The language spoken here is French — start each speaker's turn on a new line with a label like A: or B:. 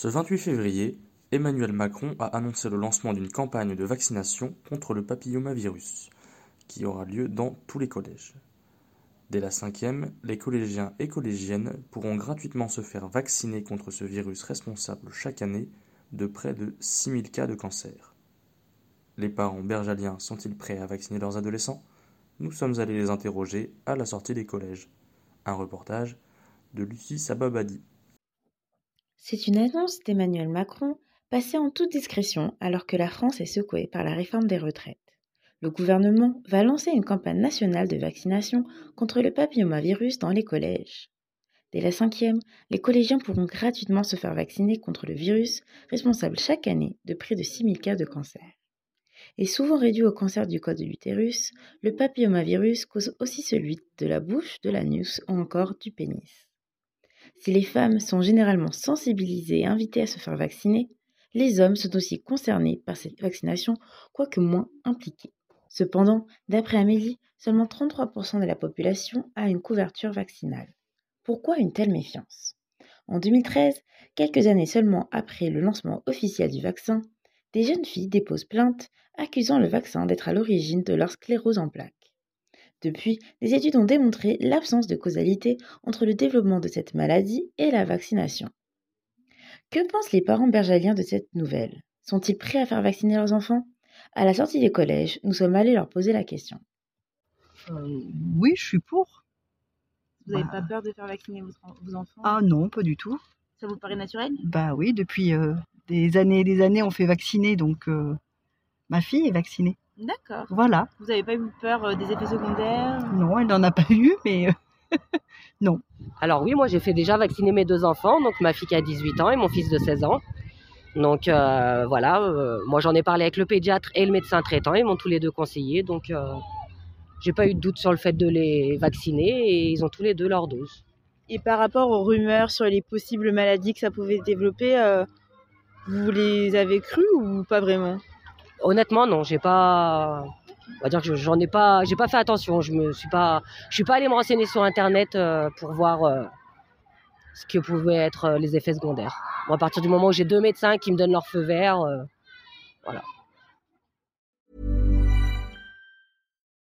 A: Ce 28 février, Emmanuel Macron a annoncé le lancement d'une campagne de vaccination contre le papillomavirus, qui aura lieu dans tous les collèges. Dès la cinquième, les collégiens et collégiennes pourront gratuitement se faire vacciner contre ce virus responsable chaque année de près de 6000 cas de cancer. Les parents bergaliens sont-ils prêts à vacciner leurs adolescents? Nous sommes allés les interroger à la sortie des collèges. Un reportage de Lucie Sababadi.
B: C'est une annonce d'Emmanuel Macron passée en toute discrétion alors que la France est secouée par la réforme des retraites. Le gouvernement va lancer une campagne nationale de vaccination contre le papillomavirus dans les collèges. Dès la cinquième, les collégiens pourront gratuitement se faire vacciner contre le virus responsable chaque année de près de 6000 cas de cancer. Et souvent réduit au cancer du col de l'utérus, le papillomavirus cause aussi celui de la bouche, de l'anus ou encore du pénis. Si les femmes sont généralement sensibilisées et invitées à se faire vacciner, les hommes sont aussi concernés par cette vaccination, quoique moins impliqués. Cependant, d'après Amélie, seulement 33% de la population a une couverture vaccinale. Pourquoi une telle méfiance? En 2013, quelques années seulement après le lancement officiel du vaccin, des jeunes filles déposent plainte accusant le vaccin d'être à l'origine de leur sclérose en plaques. Depuis, des études ont démontré l'absence de causalité entre le développement de cette maladie et la vaccination. Que pensent les parents bergaliens de cette nouvelle? Sont-ils prêts à faire vacciner leurs enfants? À la sortie des collèges, nous sommes allés leur poser la question.
C: Euh, oui, je suis pour.
D: Vous n'avez
C: Bah.
D: pas peur de faire vacciner vos, vos enfants?
C: Ah non, pas du tout.
D: Ça vous paraît naturel?
C: Bah oui, depuis euh, des années et des années, on fait vacciner, donc euh, ma fille est vaccinée.
D: D'accord.
C: Voilà.
D: Vous n'avez pas eu peur euh, des effets secondaires
C: Non, elle n'en a pas eu, mais euh,
E: Alors oui, moi j'ai fait déjà vacciner mes deux enfants, donc ma fille qui a 18 ans et mon fils de 16 ans. Donc euh, voilà, euh, moi j'en ai parlé avec le pédiatre et le médecin traitant, ils m'ont tous les deux conseillé, donc euh, j'ai pas eu de doute sur le fait de les vacciner et ils ont tous les deux leur dose.
D: Et par rapport aux rumeurs sur les possibles maladies que ça pouvait développer, euh, vous les avez crues ou pas vraiment?
E: Honnêtement non, j'ai pas, on va dire que je- j'en ai pas, j'ai pas fait attention, je me suis pas, je suis pas allé me renseigner sur internet euh, pour voir euh, ce que pouvaient être euh, les effets secondaires. Moi à partir du moment où j'ai deux médecins qui me donnent leur feu vert. euh,